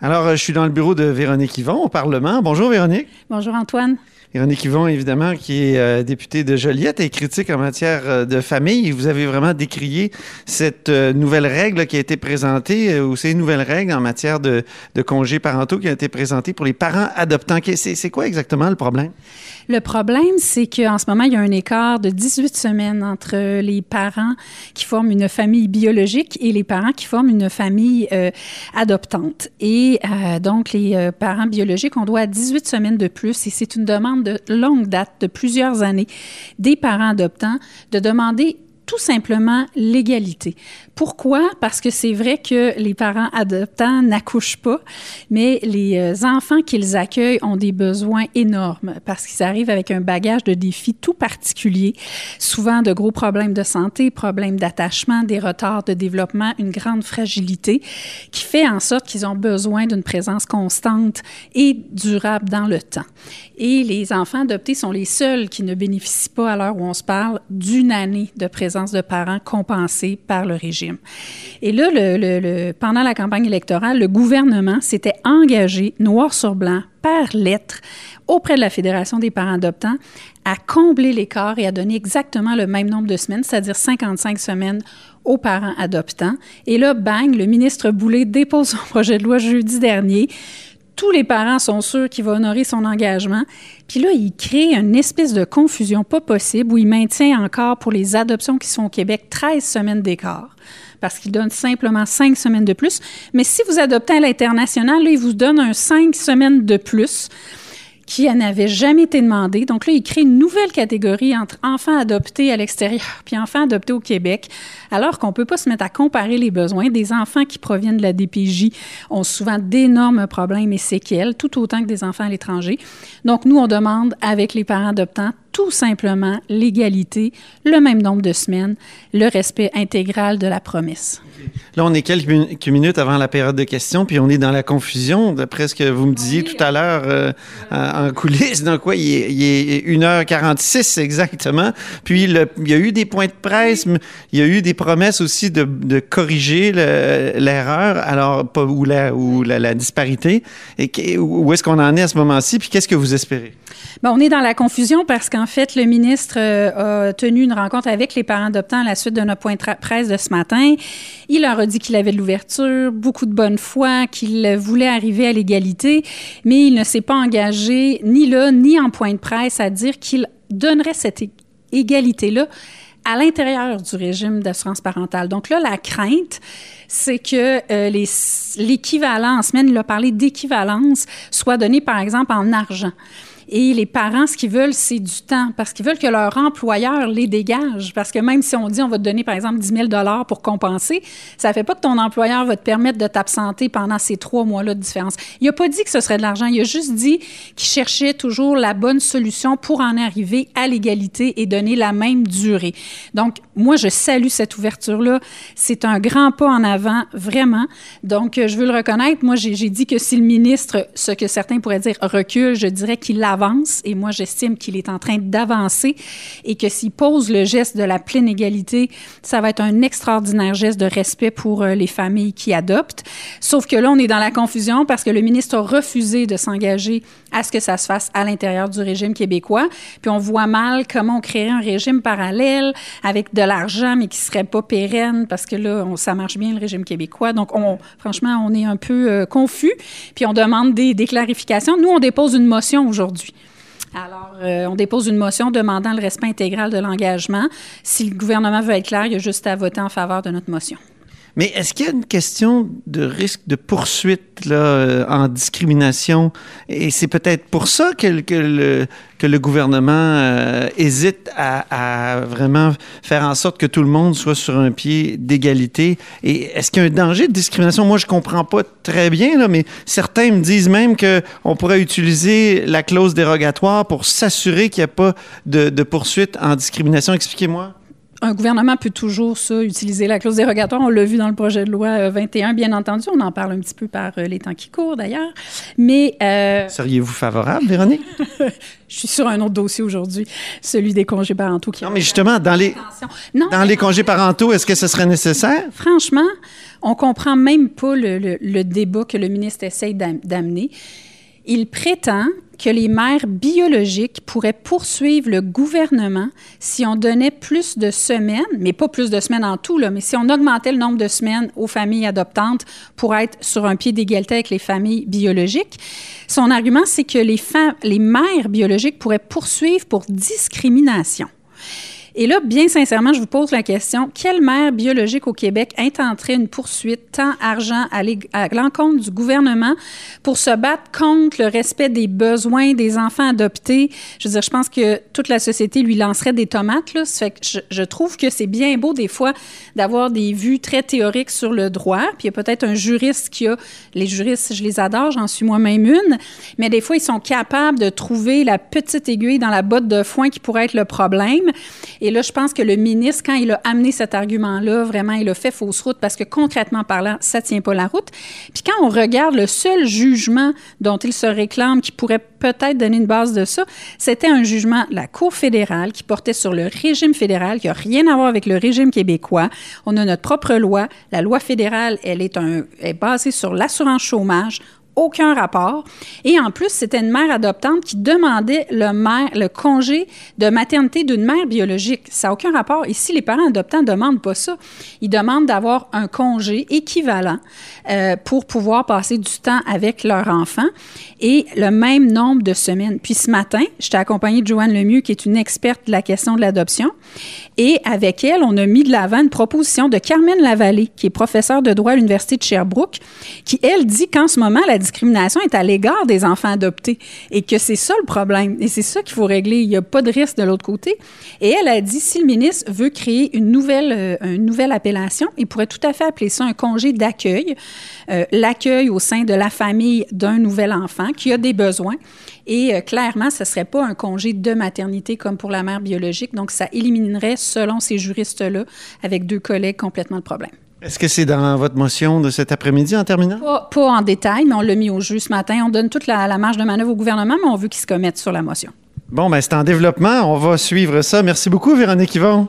Alors, je suis dans le bureau de Véronique Yvon au Parlement. Bonjour Véronique. Bonjour Antoine. Véronique Yvon, évidemment, qui est euh, députée de Joliette et critique en matière euh, de famille. Vous avez vraiment décrié cette euh, nouvelle règle qui a été présentée, ou ces nouvelles règles en matière de, de congés parentaux qui ont été présentées pour les parents adoptants. C'est quoi exactement le problème? Le problème, c'est qu'en ce moment, il y a un écart de 18 semaines entre les parents qui forment une famille biologique et les parents qui forment une famille adoptante. Et donc, les parents biologiques, on doit 18 semaines de plus et c'est une demande de longue date, de plusieurs années, des parents adoptants, de demander tout simplement l'égalité. Pourquoi? Parce que c'est vrai que les parents adoptants n'accouchent pas, mais les euh, enfants qu'ils accueillent ont des besoins énormes parce qu'ils arrivent avec un bagage de défis tout particulier, souvent de gros problèmes de santé, problèmes d'attachement, des retards de développement, une grande fragilité qui fait en sorte qu'ils ont besoin d'une présence constante et durable dans le temps. Et les enfants adoptés sont les seuls qui ne bénéficient pas, à l'heure où on se parle, d'une année de présence de parents compensée par le régime. Et là, pendant la campagne électorale, le gouvernement s'était engagé, noir sur blanc, par lettre, auprès de la Fédération des parents adoptants, à combler l'écart et à donner exactement le même nombre de semaines, c'est-à-dire 55 semaines aux parents adoptants. Et là, bang, le ministre Boulay dépose son projet de loi jeudi dernier tous les parents sont sûrs qu'il va honorer son engagement. Puis là, il crée une espèce de confusion pas possible où il maintient encore pour les adoptions qui sont au Québec 13 semaines d'écart parce qu'il donne simplement 5 semaines de plus. Mais si vous adoptez à l'international, il vous donne un 5 semaines de plus qui n'avait jamais été demandé. Donc là, il crée une nouvelle catégorie entre enfants adoptés à l'extérieur puis enfants adoptés au Québec, alors qu'on ne peut pas se mettre à comparer les besoins. Des enfants qui proviennent de la DPJ ont souvent d'énormes problèmes et séquelles, tout autant que des enfants à l'étranger. Donc nous, on demande avec les parents adoptants tout simplement l'égalité, le même nombre de semaines, le respect intégral de la promesse. Là, on est quelques minutes avant la période de questions, puis on est dans la confusion, d'après ce que vous me disiez tout à l'heure euh, en coulisses. Donc, quoi, il est, 1h46 exactement. Puis, il y a eu des points de presse, il y a eu des promesses aussi de, corriger l'erreur, alors, pas, ou, la, ou la, disparité. Et où est-ce qu'on en est à ce moment-ci, puis qu'est-ce que vous espérez? Bien, on est dans la confusion parce qu'en fait, le ministre euh, a tenu une rencontre avec les parents adoptants à la suite de notre point de presse de ce matin. Il leur a dit qu'il avait de l'ouverture, beaucoup de bonne foi, qu'il voulait arriver à l'égalité, mais il ne s'est pas engagé ni là, ni en point de presse à dire qu'il donnerait cette égalité-là à l'intérieur du régime d'assurance parentale. Donc là, la crainte, c'est que euh, en semaine, il a parlé d'équivalence, soit donné, par exemple, en argent. Et les parents, ce qu'ils veulent, c'est du temps parce qu'ils veulent que leur employeur les dégage. Parce que même si on dit on va te donner, par exemple, 10 000 pour compenser, ça ne fait pas que ton employeur va te permettre de t'absenter pendant ces trois mois-là de différence. Il n'a pas dit que ce serait de l'argent. Il a juste dit qu'il cherchait toujours la bonne solution pour en arriver à l'égalité et donner la même durée. Donc, moi, je salue cette ouverture-là. C'est un grand pas en avant, vraiment. Donc, je veux le reconnaître. Moi, j'ai dit que si le ministre, ce que certains pourraient dire recule, je dirais qu'il l'a et moi j'estime qu'il est en train d'avancer, et que s'il pose le geste de la pleine égalité, ça va être un extraordinaire geste de respect pour euh, les familles qui adoptent. Sauf que là, on est dans la confusion parce que le ministre a refusé de s'engager à ce que ça se fasse à l'intérieur du régime québécois. Puis on voit mal comment on créerait un régime parallèle avec de l'argent, mais qui serait pas pérenne parce que là, ça marche bien le régime québécois. Donc, on, franchement, on est un peu euh, confus. Puis on demande des clarifications. Nous, on dépose une motion aujourd'hui alors, euh, on dépose une motion demandant le respect intégral de l'engagement. Si le gouvernement veut être clair, il y a juste à voter en faveur de notre motion. Mais est-ce qu'il y a une question de risque de poursuite là, euh, en discrimination? Et c'est peut-être pour ça que, le, que le gouvernement euh, hésite à, vraiment faire en sorte que tout le monde soit sur un pied d'égalité. Et est-ce qu'il y a un danger de discrimination? Moi, je comprends pas très bien, là, mais certains me disent même qu'on pourrait utiliser la clause dérogatoire pour s'assurer qu'il n'y a pas de, de poursuite en discrimination. Expliquez-moi. Un gouvernement peut toujours, ça, utiliser la clause dérogatoire. On l'a vu dans le projet de loi 21, bien entendu. On en parle un petit peu par les temps qui courent, d'ailleurs. Mais... Seriez-vous favorable, Véronique? Je suis sur un autre dossier aujourd'hui, celui des congés parentaux. non, mais justement, dans les, dans les congés parentaux, est-ce que ce serait nécessaire? Franchement, on comprend même pas le, le débat que le ministre essaye d'amener. Il prétend que les mères biologiques pourraient poursuivre le gouvernement si on donnait plus de semaines, mais pas plus de semaines en tout, mais si on augmentait le nombre de semaines aux familles adoptantes pour être sur un pied d'égalité avec les familles biologiques. Son argument, c'est que les mères biologiques pourraient poursuivre pour discrimination. Et là, bien sincèrement, je vous pose la question, quelle mère biologique au Québec intenterait une poursuite tant argent à l'encontre du gouvernement pour se battre contre le respect des besoins des enfants adoptés? Je veux dire, je pense que toute la société lui lancerait des tomates. Ça fait que je trouve que c'est bien beau des fois d'avoir des vues très théoriques sur le droit. Puis il y a peut-être un juriste qui a... Les juristes, je les adore, j'en suis moi-même une. Mais des fois, ils sont capables de trouver la petite aiguille dans la botte de foin qui pourrait être le problème. Et là, je pense que le ministre, quand il a amené cet argument-là, vraiment, il a fait fausse route parce que concrètement parlant, ça tient pas la route. Puis quand on regarde le seul jugement dont il se réclame qui pourrait peut-être donner une base de ça, c'était un jugement de la Cour fédérale qui portait sur le régime fédéral, qui n'a rien à voir avec le régime québécois. On a notre propre loi. La loi fédérale, elle est, basée sur l'assurance chômage aucun rapport. Et en plus, c'était une mère adoptante qui demandait le, mère, le congé de maternité d'une mère biologique. Ça n'a aucun rapport. Ici, les parents adoptants ne demandent pas ça. Ils demandent d'avoir un congé équivalent euh, pour pouvoir passer du temps avec leur enfant et le même nombre de semaines. Puis ce matin, j'étais accompagnée de Joanne Lemieux, qui est une experte de la question de l'adoption. Et avec elle, on a mis de l'avant une proposition de Carmen Lavallée, qui est professeure de droit à l'Université de Sherbrooke, qui, elle, dit qu'en ce moment, la discrimination est à l'égard des enfants adoptés et que c'est ça le problème. Et c'est ça qu'il faut régler. Il n'y a pas de risque de l'autre côté. Et elle a dit, si le ministre veut créer une nouvelle, euh, une nouvelle appellation, il pourrait tout à fait appeler ça un congé d'accueil, euh, l'accueil au sein de la famille d'un nouvel enfant qui a des besoins. Et euh, clairement, ce ne serait pas un congé de maternité comme pour la mère biologique. Donc, ça éliminerait, selon ces juristes-là, avec deux collègues, complètement le problème. Est-ce que c'est dans votre motion de cet après-midi en terminant? Pas, en détail, mais on l'a mis au jeu ce matin. On donne toute la, marge de manœuvre au gouvernement, mais on veut qu'il se commette sur la motion. Bon, ben c'est en développement. On va suivre ça. Merci beaucoup, Véronique Yvon.